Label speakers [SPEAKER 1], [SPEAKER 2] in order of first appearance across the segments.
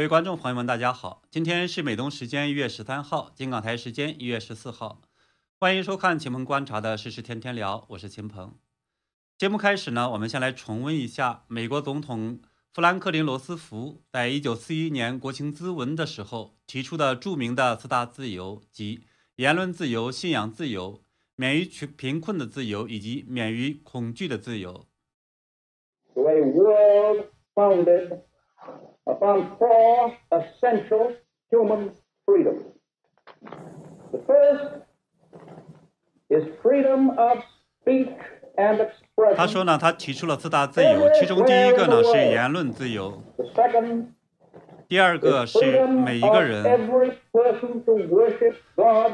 [SPEAKER 1] 各位观众朋友们，大家好！今天是美东时间一月十三号，金港台时间一月十四号。欢迎收看秦鹏观察的时事天天聊，我是秦鹏。节目开始呢，我们先来重温一下美国总统富兰克林·罗斯福在一九四一年国情咨文的时候提出的著名的四大自由，即言论自由、信仰自由、免于贫困的自由以及免于恐惧的自由。
[SPEAKER 2] a world founded upon four essential human freedoms. The first is freedom of speech and expression.
[SPEAKER 1] 他说呢，他提出了四大自由，其中第一个呢是言论自由
[SPEAKER 2] ，The second
[SPEAKER 1] 第二个是每一个人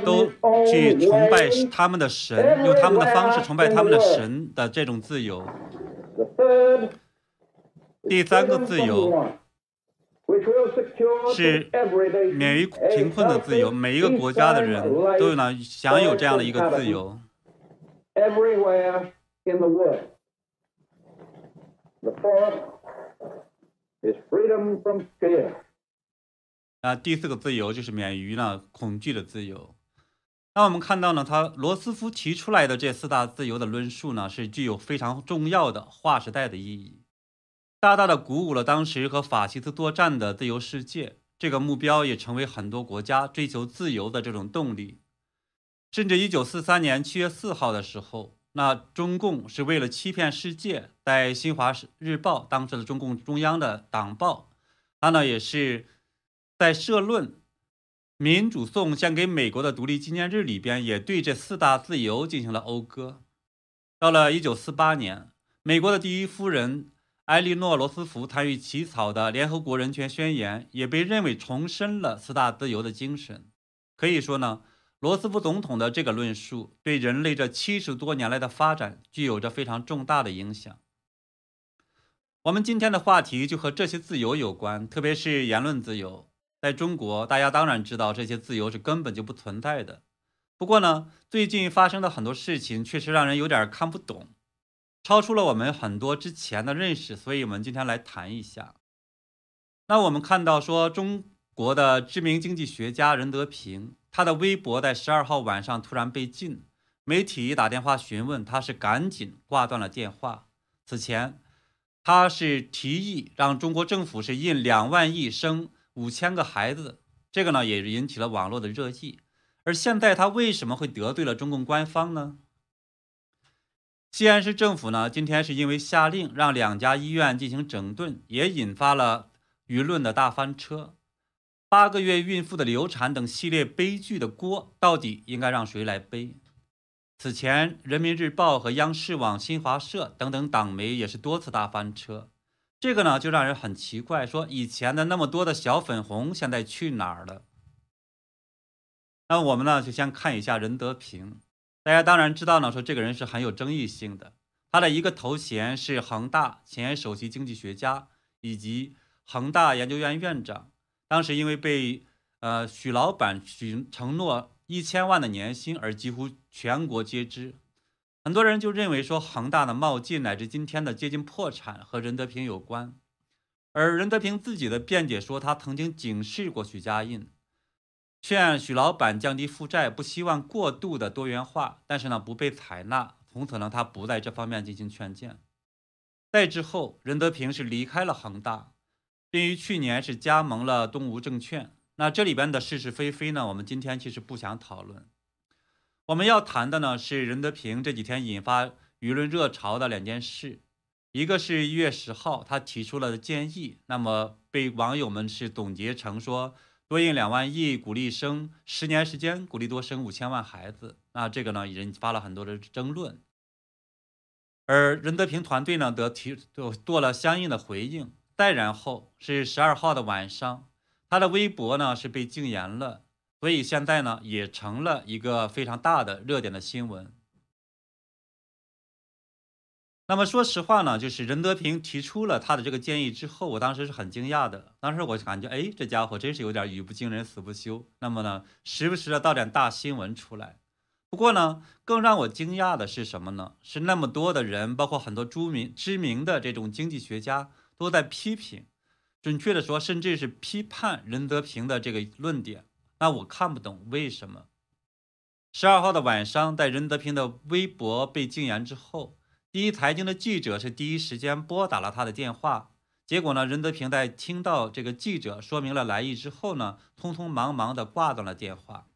[SPEAKER 1] 都去崇拜他们的神，用他们的方式崇拜他们的神的这种自由。第三个自由是免于贫困的自由每一个国家的人都
[SPEAKER 2] 有
[SPEAKER 1] 呢享有这样的一个自由。
[SPEAKER 2] everywhere in the world. The fourth is freedom from
[SPEAKER 1] 那第四个自由就是免于呢恐惧的自由。那我们看到呢他罗斯福提出来的这四大自由的论述呢是具有非常重要的划时代的意义。大大的鼓舞了当时和法西斯作战的自由世界。这个目标也成为很多国家追求自由的这种动力。甚至一九四三年七月四号的时候，那中共是为了欺骗世界，在新华日报当时的中共中央的党报，它呢也是在社论《民主颂献给美国的独立纪念日》里边，也对这四大自由进行了讴歌。到了一九四八年，美国的第一夫人埃莉诺·罗斯福参与起草的《联合国人权宣言》也被认为重申了四大自由的精神。可以说呢，罗斯福总统的这个论述对人类这七十多年来的发展具有着非常重大的影响。我们今天的话题就和这些自由有关，特别是言论自由。在中国，大家当然知道这些自由是根本就不存在的。不过呢，最近发生的很多事情确实让人有点看不懂，超出了我们很多之前的认识，所以我们今天来谈一下。那我们看到说，中国的知名经济学家任德平，他的微博在十二号晚上突然被禁，媒体打电话询问，他是赶紧挂断了电话。此前，他是提议让中国政府是印两万亿生五千个孩子，这个呢也引起了网络的热议。而现在他为什么会得罪了中共官方呢？西安市政府呢，今天是因为下令让两家医院进行整顿，也引发了舆论的大翻车。八个月孕妇的流产等系列悲剧的锅，到底应该让谁来背？此前，《人民日报》和央视网、新华社等等党媒也是多次大翻车。这个呢，就让人很奇怪，说以前的那么多的小粉红，现在去哪儿了？那我们呢，就先看一下任德平。大家当然知道呢，说这个人是很有争议性的。他的一个头衔是恒大前首席经济学家以及恒大研究院院长。当时因为被呃许老板许承诺一千万的年薪而几乎全国皆知，很多人就认为说恒大的冒进乃至今天的接近破产和任德平有关。而任德平自己的辩解说，他曾经警示过许家印。劝许老板降低负债，不希望过度的多元化，但是呢不被采纳，从此呢他不在这方面进行劝谏。再之后，任德平是离开了恒大，并于去年是加盟了东吴证券。那这里边的是是非非呢，我们今天其实不想讨论。我们要谈的呢是任德平这几天引发舆论热潮的两件事，一个是一月十号他提出了建议，那么被网友们是总结成说。多印两万亿，鼓励生十年时间，鼓励多生五千万孩子。那这个呢，引发了很多的争论。而任德平团队呢，得提做做了相应的回应。再然后是十二号的晚上，他的微博呢是被禁言了，所以现在呢也成了一个非常大的热点的新闻。那么说实话呢，就是任德平提出了他的这个建议之后，我当时是很惊讶的。当时我感觉，哎，这家伙真是有点语不惊人死不休。那么呢，时不时的倒点大新闻出来。不过呢，更让我惊讶的是什么呢？是那么多的人，包括很多著名知名的这种经济学家，都在批评准确的说，甚至是批判任德平的这个论点。那我看不懂为什么。十二号的晚上，在任德平的微博被禁言之后，第一财经的记者是第一时间拨打了他的电话。结果呢，任泽平在听到这个记者说明了来意之后呢，匆匆忙忙的挂断了电话。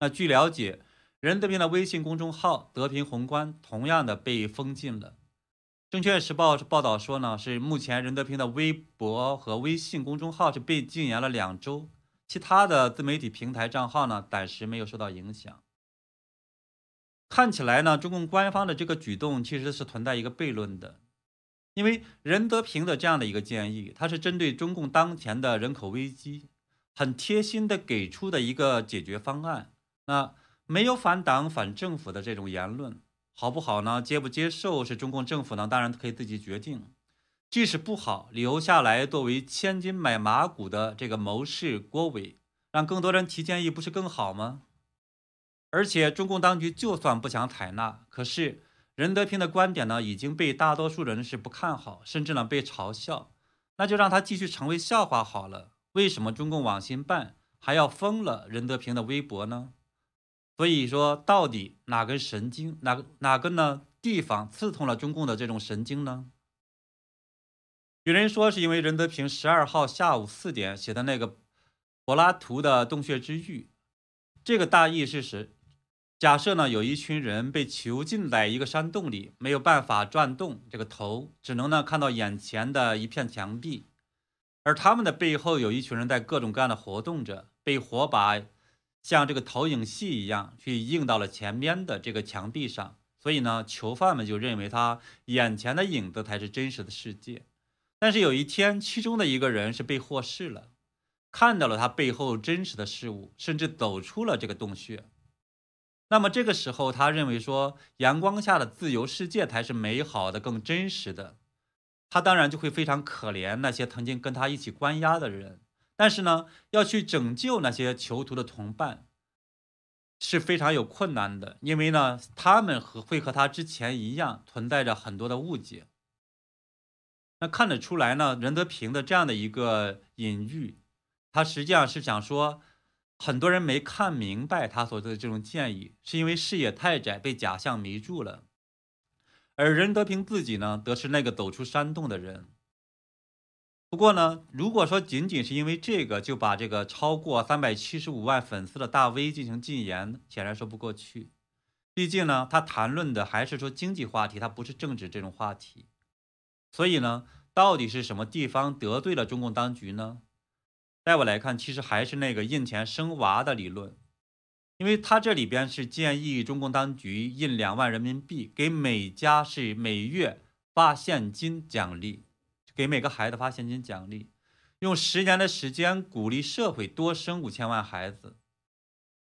[SPEAKER 1] 那据了解，任德平的微信公众号“德平宏观”同样的被封禁了。证券时报报道说呢，是目前任德平的微博和微信公众号是被禁言了两周。其他的自媒体平台账号呢，暂时没有受到影响。看起来呢，中共官方的这个举动其实是存在一个悖论的，因为任德平的这样的一个建议，它是针对中共当前的人口危机，很贴心的给出的一个解决方案。那没有反党反政府的这种言论，好不好呢？接不接受是中共政府呢，当然可以自己决定。即使不好，留下来作为千金买马骨的这个谋士郭伟，让更多人提建议，不是更好吗？而且中共当局就算不想采纳，可是任德平的观点呢，已经被大多数人是不看好，甚至呢被嘲笑，那就让他继续成为笑话好了。为什么中共网信办还要封了任德平的微博呢？所以说，到底哪根神经，哪哪个呢地方刺痛了中共的这种神经呢？有人说是因为任德平十二号下午四点写的那个柏拉图的洞穴之域，这个大意是是假设呢有一群人被囚禁在一个山洞里，没有办法转动这个头，只能呢看到眼前的一片墙壁，而他们的背后有一群人在各种各样的活动着，被火把像这个投影戏一样去映到了前面的这个墙壁上，所以呢囚犯们就认为他眼前的影子才是真实的世界。但是有一天，其中的一个人是被获释了，看到了他背后真实的事物，甚至走出了这个洞穴。那么这个时候，他认为说，阳光下的自由世界才是美好的、更真实的。他当然就会非常可怜那些曾经跟他一起关押的人，但是呢，要去拯救那些囚徒的同伴，是非常有困难的，因为呢，他们和会和他之前一样，存在着很多的误解。那看得出来呢，任德平的这样的一个隐喻，他实际上是想说，很多人没看明白他所做的这种建议，是因为视野太窄，被假象迷住了。而任德平自己呢，则是那个走出山洞的人。不过呢，如果说仅仅是因为这个就把这个超过三百七十五万粉丝的大 V 进行禁言，显然说不过去。毕竟呢，他谈论的还是说经济话题，他不是政治这种话题。所以呢，到底是什么地方得罪了中共当局呢？在我来看，其实还是那个印钱生娃的理论，因为他这里边是建议中共当局印两万人民币，给每家是每月发现金奖励，给每个孩子发现金奖励，用十年的时间鼓励社会多生五千万孩子。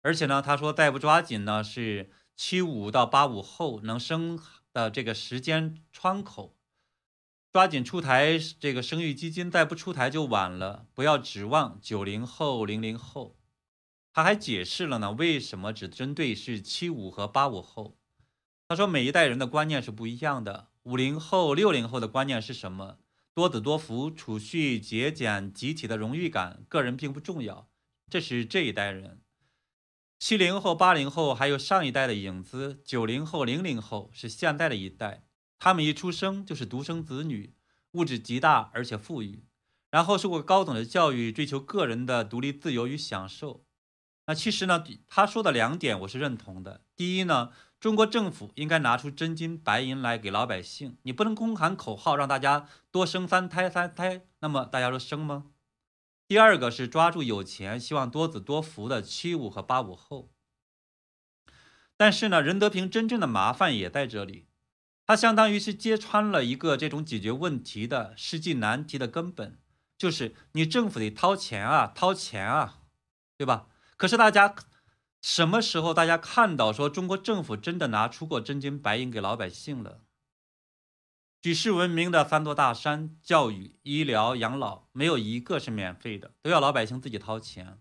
[SPEAKER 1] 而且呢，他说再不抓紧呢，是七五到八五后能生的这个时间窗口。抓紧出台这个生育基金，再不出台就晚了。不要指望九零后、零零后。他还解释了呢，为什么只针对是七五和八五后？他说，每一代人的观念是不一样的。五零后、六零后的观念是什么？多子多福、储蓄、节俭、集体的荣誉感，个人并不重要。这是这一代人。七零后、八零后还有上一代的影子。九零后、零零后是现在的一代。他们一出生就是独生子女，物质极大而且富裕，然后受过高等的教育，追求个人的独立自由与享受。那其实呢，他说的两点我是认同的。第一呢，中国政府应该拿出真金白银来给老百姓，你不能空喊口号让大家多生三胎三胎，那么大家说生吗？第二个是抓住有钱、希望多子多福的七五和八五后。但是呢，任德平真正的麻烦也在这里。它相当于是揭穿了一个这种解决问题的实际难题的根本，就是你政府得掏钱啊，掏钱啊，对吧？可是大家什么时候大家看到说中国政府真的拿出过真金白银给老百姓了？举世闻名的三座大山，教育、医疗、养老，没有一个是免费的，都要老百姓自己掏钱。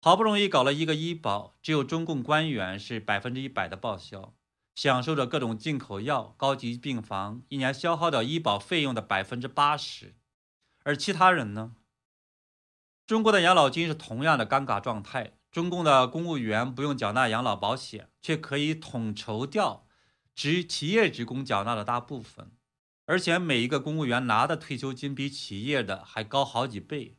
[SPEAKER 1] 好不容易搞了一个医保，只有中共官员是百分之一百的报销。享受着各种进口药、高级病房，一年消耗掉医保费用的百分之八十，而其他人呢？中国的养老金是同样的尴尬状态。中共的公务员不用缴纳养老保险，却可以统筹掉职企业职工缴纳的大部分，而且每一个公务员拿的退休金比企业的还高好几倍。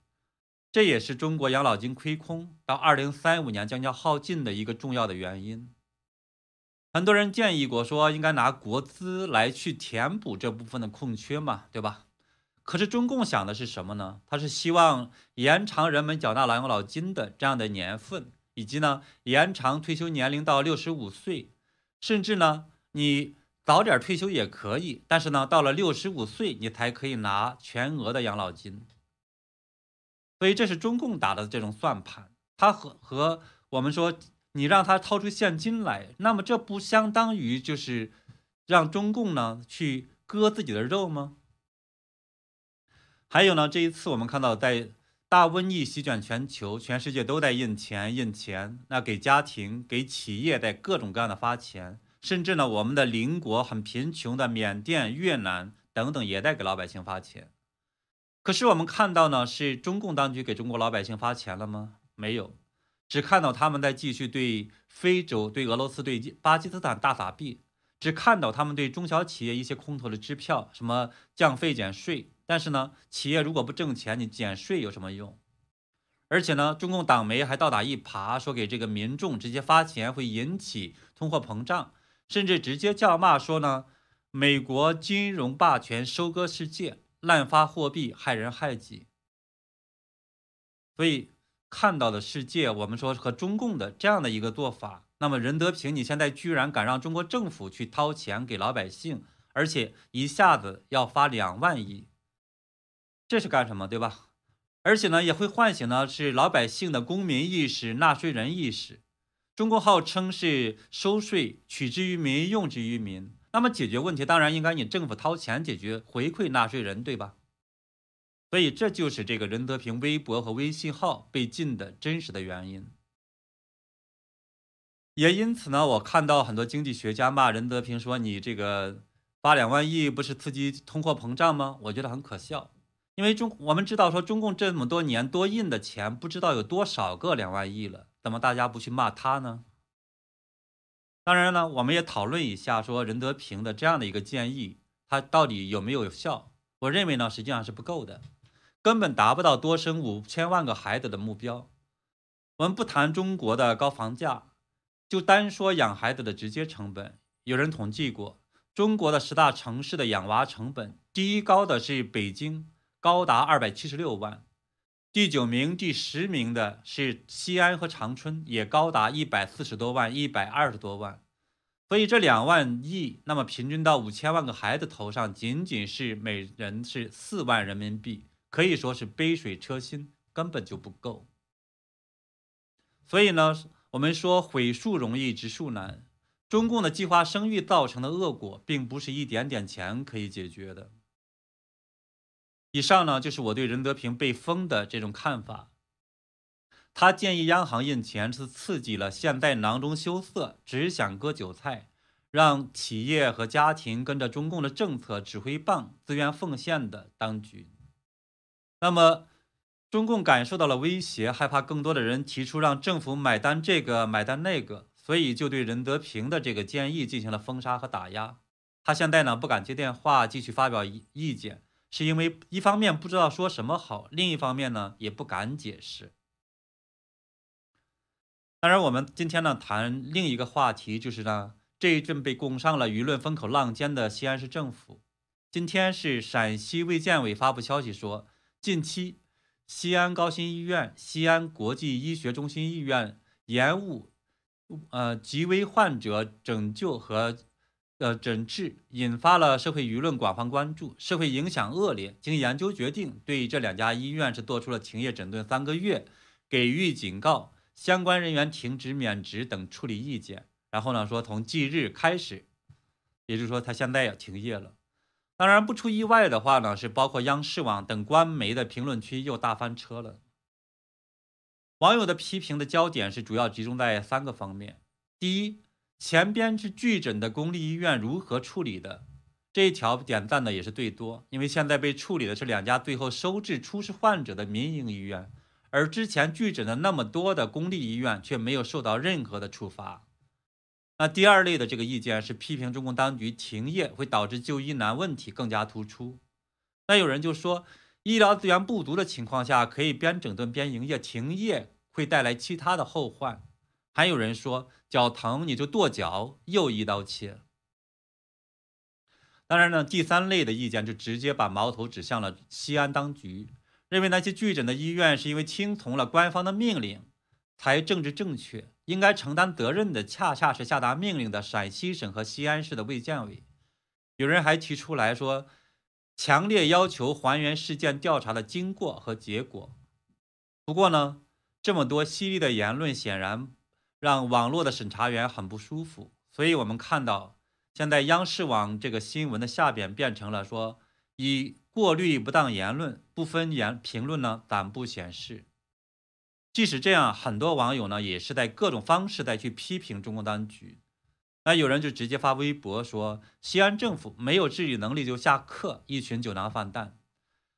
[SPEAKER 1] 这也是中国养老金亏空到二零三五年将要耗尽的一个重要的原因。很多人建议过说，应该拿国资来去填补这部分的空缺嘛，对吧？可是中共想的是什么呢？他是希望延长人们缴纳养老金的这样的年份，以及呢延长退休年龄到六十五岁，甚至呢你早点退休也可以，但是呢到了六十五岁你才可以拿全额的养老金。所以这是中共打的这种算盘，他和和我们说你让他掏出现金来，那么这不相当于就是让中共呢去割自己的肉吗？还有呢，这一次我们看到，在大瘟疫席卷全球，全世界都在印钱印钱，那给家庭、给企业在各种各样的发钱，甚至呢，我们的邻国很贫穷的缅甸、越南等等，也在给老百姓发钱。可是我们看到呢，是中共当局给中国老百姓发钱了吗？没有，只看到他们在继续对非洲、对俄罗斯、对巴基斯坦大撒币，只看到他们对中小企业一些空头的支票，什么降费减税。但是呢，企业如果不挣钱，你减税有什么用？而且呢，中共党媒还倒打一耙，说给这个民众直接发钱会引起通货膨胀，甚至直接叫骂说呢，美国金融霸权收割世界，滥发货币害人害己。所以看到的世界，我们说和中共的这样的一个做法，那么任德平你现在居然敢让中国政府去掏钱给老百姓，而且一下子要发两万亿。这是干什么，对吧？而且呢，也会唤醒呢是老百姓的公民意识、纳税人意识。中国号称是收税取之于民、用之于民，那么解决问题当然应该你政府掏钱解决，回馈纳税人，对吧？所以这就是这个任泽平微博和微信号被禁的真实的原因。也因此呢，我看到很多经济学家骂任泽平说：“你这个发两万亿不是刺激通货膨胀吗？”我觉得很可笑。因为中我们知道说中共这么多年多印的钱不知道有多少个两万亿了，怎么大家不去骂他呢？当然呢，我们也讨论一下说任泽平的这样的一个建议，他到底有没有效？我认为呢，实际上是不够的，根本达不到多生五千万个孩子的目标。我们不谈中国的高房价，就单说养孩子的直接成本，有人统计过，中国的十大城市的养娃成本，第一高的是北京。高达二百七十六万，第九名、第十名的是西安和长春，也高达一百四十多万、一百二十多万。所以这两万亿，那么平均到五千万个孩子头上，仅仅是每人是四万人民币，可以说是杯水车薪，根本就不够。所以呢，我们说毁树容易植树难，中共的计划生育造成的恶果，并不是一点点钱可以解决的。以上呢，就是我对任德平被封的这种看法。他建议央行印钱是刺激了现在囊中羞涩、只想割韭菜，让企业和家庭跟着中共的政策指挥棒自愿奉献的当局。那么，中共感受到了威胁，害怕更多的人提出让政府买单这个买单那个，所以就对任德平的这个建议进行了封杀和打压。他现在呢不敢接电话，继续发表意意见。是因为一方面不知道说什么好，另一方面呢也不敢解释。当然，我们今天呢谈另一个话题，就是呢这一阵被供上了舆论风口浪尖的西安市政府。今天是陕西卫健委发布消息说，近期西安高新医院、西安国际医学中心医院延误呃急危患者拯救和。呃诊治引发了社会舆论广泛关注，社会影响恶劣。经研究决定，对这两家医院是做出了停业整顿三个月，给予警告，相关人员停职免职等处理意见。然后呢，说从即日开始，也就是说他现在要停业了。当然不出意外的话呢，是包括央视网等官媒的评论区又大翻车了。网友的批评的焦点是主要集中在三个方面：第一。前边是拒诊的公立医院如何处理的？这一条点赞的也是最多，因为现在被处理的是两家最后收治出事患者的民营医院，而之前拒诊的那么多的公立医院却没有受到任何的处罚。那第二类的这个意见是批评中共当局停业会导致就医难问题更加突出。那有人就说，医疗资源不足的情况下可以边整顿边营业，停业会带来其他的后患。还有人说，脚疼你就跺脚，又一刀切。当然呢，第三类的意见就直接把矛头指向了西安当局，认为那些拒诊的医院是因为听从了官方的命令才政治正确，应该承担责任的恰恰是下达命令的陕西省和西安市的卫健委。有人还提出来说，强烈要求还原事件调查的经过和结果。不过呢，这么多犀利的言论显然让网络的审查员很不舒服，所以我们看到。现在央视网这个新闻的下边变成了说，以过滤不当言论、不分言评论呢，暂不显示。即使这样，很多网友呢也是在各种方式在去批评中共当局。那有人就直接发微博说，西安政府没有治理能力就下课，一群酒囊饭蛋。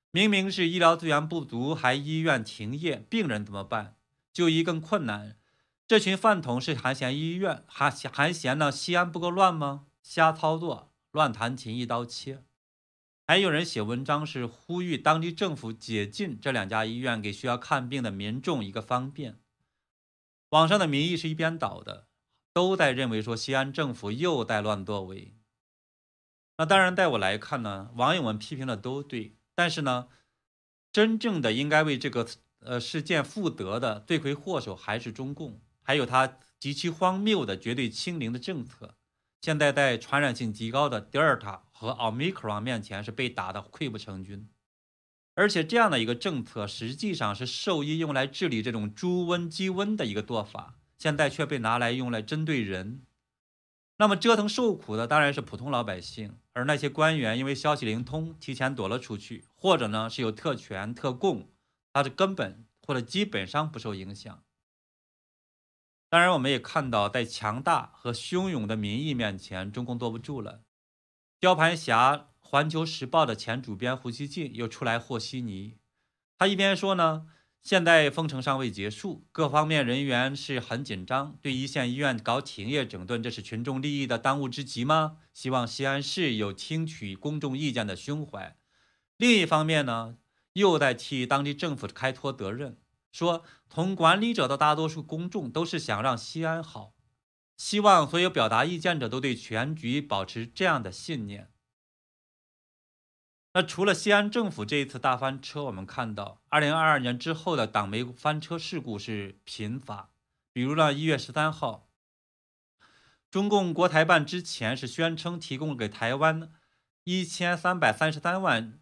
[SPEAKER 1] 明明是医疗资源不足，还医院停业，病人怎么办？就医更困难。这群饭桶是还嫌医院还还嫌呢西安不够乱吗？瞎操作，乱弹琴，一刀切。还有人写文章是呼吁当地政府解禁这两家医院，给需要看病的民众一个方便。网上的民意是一边倒的，都在认为说西安政府又在乱作为。那当然，在我来看呢，网友们批评的都对，但是呢，真正的应该为这个呃事件负责的罪魁祸首还是中共，还有他极其荒谬的绝对清零的政策。现在在传染性极高的德尔塔和奥密克戎面前是被打得溃不成军，而且这样的一个政策实际上是兽医用来治理这种猪瘟、鸡瘟的一个做法，现在却被拿来用来针对人。那么折腾受苦的当然是普通老百姓，而那些官员因为消息灵通，提前躲了出去，或者呢是有特权特供，他是根本或者基本上不受影响。当然，我们也看到，在强大和汹涌的民意面前，中共坐不住了。雕盘侠《环球时报》的前主编胡锡进又出来和稀泥。他一边说呢，现在封城尚未结束，各方面人员是很紧张，对一线医院搞停业整顿，这是群众利益的当务之急吗？希望西安市有听取公众意见的胸怀。另一方面呢，又在替当地政府开脱责任。说，从管理者到大多数公众都是想让西安好，希望所有表达意见者都对全局保持这样的信念。那除了西安政府这一次大翻车，我们看到二零二二年之后的党媒翻车事故是频发。比如呢，一月十三号，中共国台办之前是宣称提供给台湾一千三百三十三万。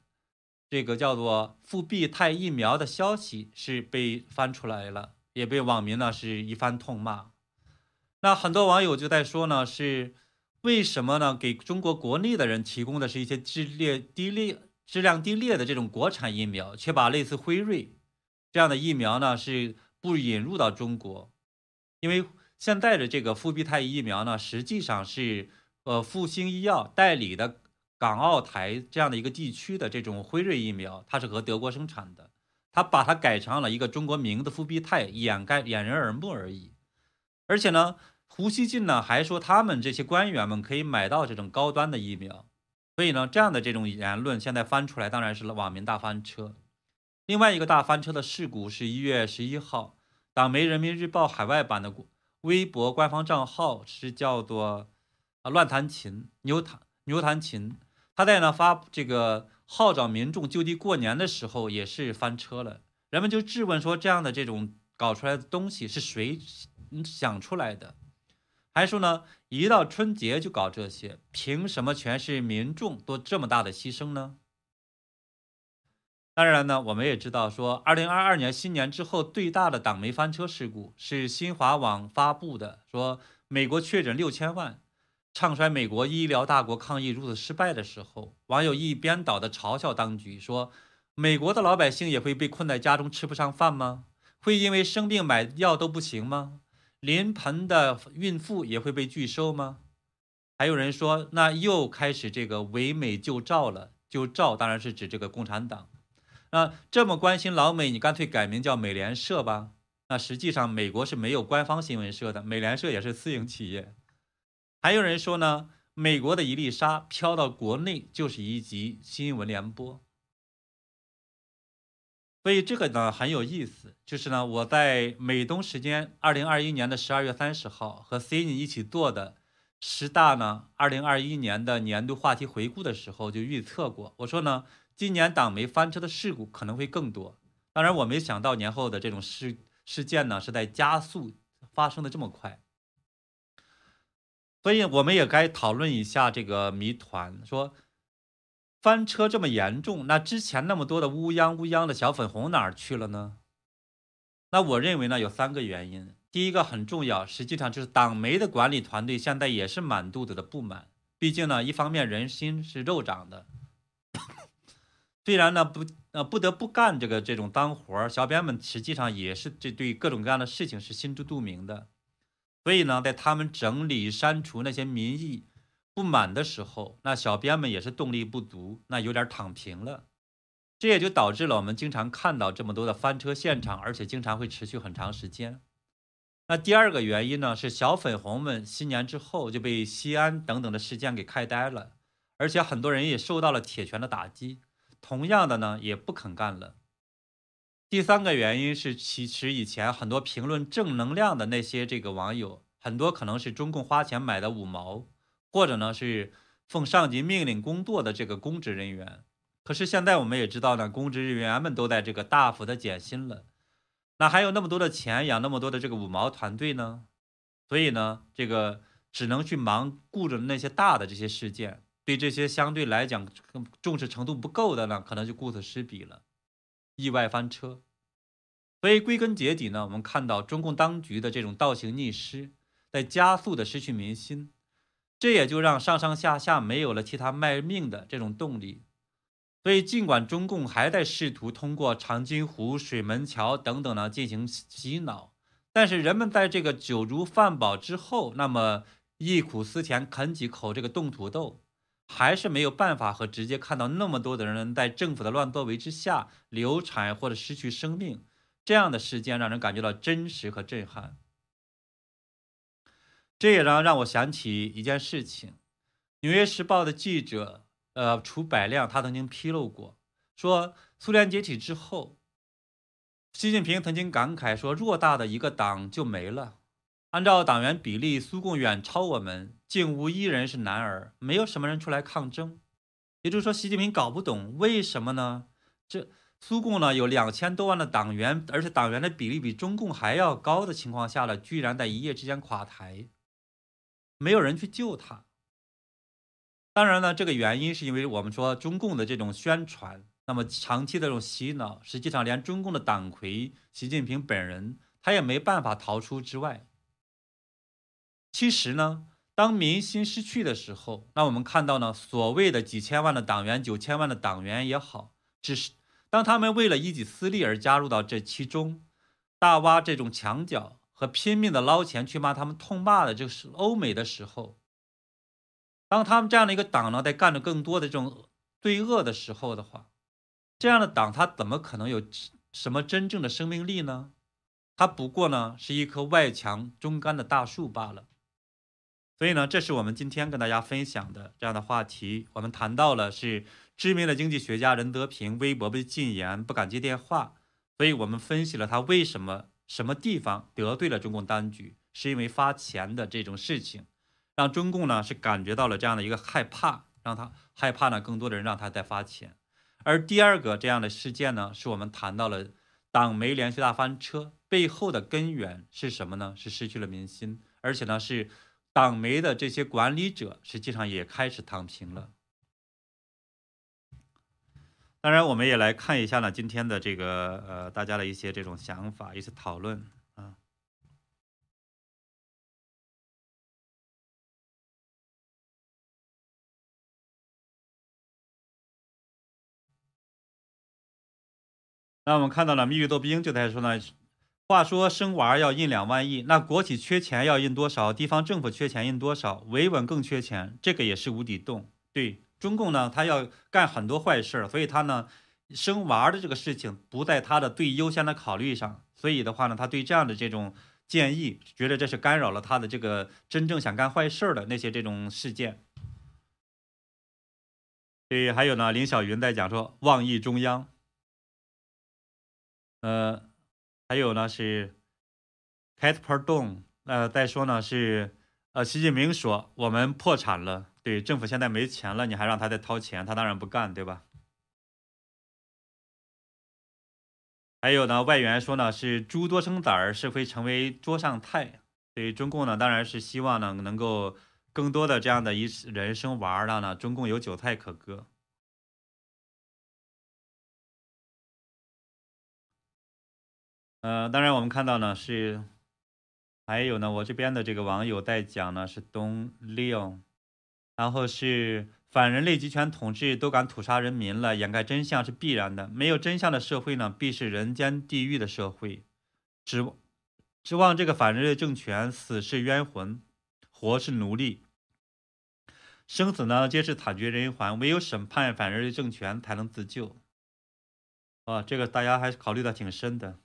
[SPEAKER 1] 这个叫做复必泰疫苗的消息是被翻出来了，也被网民呢是一番痛骂。那很多网友就在说呢，是为什么呢？给中国国内的人提供的是一些质劣低劣、质量低劣的这种国产疫苗，却把类似辉瑞这样的疫苗呢是不引入到中国？因为现在的这个复必泰疫苗呢，实际上是呃复星医药代理的。港澳台这样的一个地区的这种辉瑞疫苗，它是和德国生产的，它把它改成了一个中国名字复必泰，掩盖掩人耳目而已。而且呢，胡锡进呢还说他们这些官员们可以买到这种高端的疫苗，所以呢，这样的这种言论现在翻出来，当然是网民大翻车。另外一个大翻车的事故是一月十一号，党媒人民日报海外版的微博官方账号是叫做啊乱弹琴牛弹牛弹琴。他在呢发这个号召民众就地过年的时候也是翻车了，人们就质问说这样的这种搞出来的东西是谁想出来的？还说呢一到春节就搞这些，凭什么全市民众都这么大的牺牲呢？当然呢，我们也知道说，二零二二年新年之后最大的党媒翻车事故是新华网发布的，说美国确诊六千万。唱衰美国医疗大国抗疫如此失败的时候，网友一边倒的嘲笑当局说：“美国的老百姓也会被困在家中吃不上饭吗？会因为生病买药都不行吗？临盆的孕妇也会被拒收吗？”还有人说，那又开始这个唯美救赵了。救赵当然是指这个共产党。那这么关心老美，你干脆改名叫美联社吧。那实际上美国是没有官方新闻社的，美联社也是私营企业。还有人说呢，美国的一粒沙飘到国内就是一集新闻联播。所以这个呢很有意思，就是呢我在美东时间二零二一年的十二月三十号和 Cindy 一起做的十大呢二零二一年的年度话题回顾的时候就预测过，我说呢今年党媒翻车的事故可能会更多。当然我没想到年后的这种事事件呢是在加速发生的这么快。所以我们也该讨论一下这个谜团，说。翻车这么严重，那之前那么多的乌泱乌泱的小粉红哪儿去了呢？那我认为呢有三个原因。第一个很重要，实际上就是党媒的管理团队现在也是满肚子的不满。毕竟呢，一方面人心是肉长的，虽然呢不呃不得不干这个这种脏活儿，小编们实际上也是这对各种各样的事情是心知肚明的。所以呢，在他们整理删除那些民意。不满的时候，那小编们也是动力不足，那有点躺平了，这也就导致了我们经常看到这么多的翻车现场，而且经常会持续很长时间。那第二个原因呢，是小粉红们新年之后就被西安等等的事件给开呆了，而且很多人也受到了铁拳的打击，同样的呢也不肯干了。第三个原因是，其实以前很多评论正能量的那些这个网友，很多可能是中共花钱买的五毛。或者呢是奉上级命令工作的这个公职人员，可是现在我们也知道呢，公职人员们都在这个大幅的减薪了，那还有那么多的钱养那么多的这个五毛团队呢？所以呢，这个只能去忙顾着那些大的这些事件，对这些相对来讲重视程度不够的呢，可能就顾此失彼了，意外翻车。所以归根结底呢，我们看到中共当局的这种倒行逆施，在加速的失去民心。这也就让上上下下没有了替他卖命的这种动力，所以尽管中共还在试图通过长津湖、水门桥等等呢进行洗脑，但是人们在这个酒足饭饱之后，那么忆苦思甜啃几口这个冻土豆，还是没有办法和直接看到那么多的人在政府的乱作为之下流产或者失去生命这样的事件，让人感觉到真实和震撼。这也让让我想起一件事情，《纽约时报》的记者，呃，楚百亮，他曾经披露过，说苏联解体之后，习近平曾经感慨说，偌大的一个党就没了。按照党员比例，苏共远超我们，竟无一人是男儿，没有什么人出来抗争。也就是说，习近平搞不懂为什么呢？这苏共呢有两千多万的党员，而且党员的比例比中共还要高的情况下呢，居然在一夜之间垮台。没有人去救他。当然呢，这个原因是因为我们说中共的这种宣传，那么长期的这种洗脑，实际上连中共的党魁习近平本人他也没办法逃出之外。其实呢，当民心失去的时候，那我们看到呢，所谓的几千万的党员、九千万的党员也好，只是当他们为了一己私利而加入到这其中，大挖这种墙角。和拼命的捞钱去骂他们痛骂的就是欧美的时候，当他们这样的一个党呢在干着更多的这种罪恶的时候的话，这样的党他怎么可能有什么真正的生命力呢？他不过呢是一棵外强中干的大树罢了。所以呢，这是我们今天跟大家分享的这样的话题。我们谈到了是知名的经济学家任德平微博被禁言，不敢接电话，所以我们分析了他为什么。什么地方得罪了中共当局？是因为发钱的这种事情，让中共呢是感觉到了这样的一个害怕，让他害怕呢，更多的人让他再发钱。而第二个这样的事件呢，是我们谈到了党媒连续大翻车背后的根源是什么呢？是失去了民心，而且呢是党媒的这些管理者实际上也开始躺平了。当然，我们也来看一下呢，今天的这个呃，大家的一些这种想法，一些讨论啊。那我们看到了密语多兵就在说呢，话说生娃要印两万亿，那国企缺钱要印多少？地方政府缺钱印多少？维稳更缺钱，这个也是无底洞。对中共呢，他要干很多坏事，所以他呢生娃的这个事情不在他的最优先的考虑上。所以的话呢，他对这样的这种建议，觉得这是干扰了他的这个真正想干坏事的那些这种事件。对，还有呢，林小云在讲说妄议中央，呃。还有呢是 c a t p e r Don，呃，再说呢是，呃，习近平说我们破产了，对，政府现在没钱了，你还让他再掏钱，他当然不干，对吧？还有呢，外援说呢是猪多生崽儿是会成为桌上菜，对中共呢当然是希望呢能够更多的这样的一人生娃儿了呢，中共有韭菜可割。呃，当然，我们看到呢是，还有呢，我这边的这个网友在讲呢是东六，然后是反人类集权统治都敢屠杀人民了，掩盖真相是必然的。没有真相的社会呢，必是人间地狱的社会。指指望这个反人类政权死是冤魂，活是奴隶，生死呢皆是惨绝人寰。唯有审判反人类政权才能自救。啊，这个大家还是考虑的挺深的。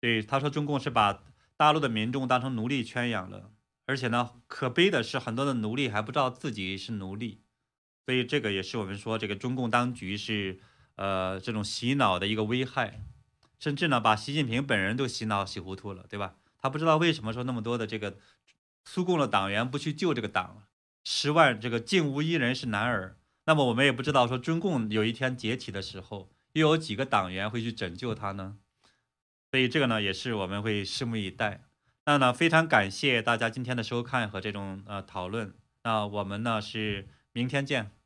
[SPEAKER 1] 对，他说中共是把大陆的民众当成奴隶圈养了，而且呢，可悲的是很多的奴隶还不知道自己是奴隶，所以这个也是我们说这个中共当局是呃这种洗脑的一个危害，甚至呢把习近平本人都洗脑洗糊涂了，对吧？他不知道为什么说那么多的这个苏共的党员不去救这个党，十万这个竟无一人是男儿，那么我们也不知道说中共有一天解体的时候，又有几个党员会去拯救他呢？所以这个呢，也是我们会拭目以待。那呢，非常感谢大家今天的收看和这种呃讨论。那我们呢是明天见。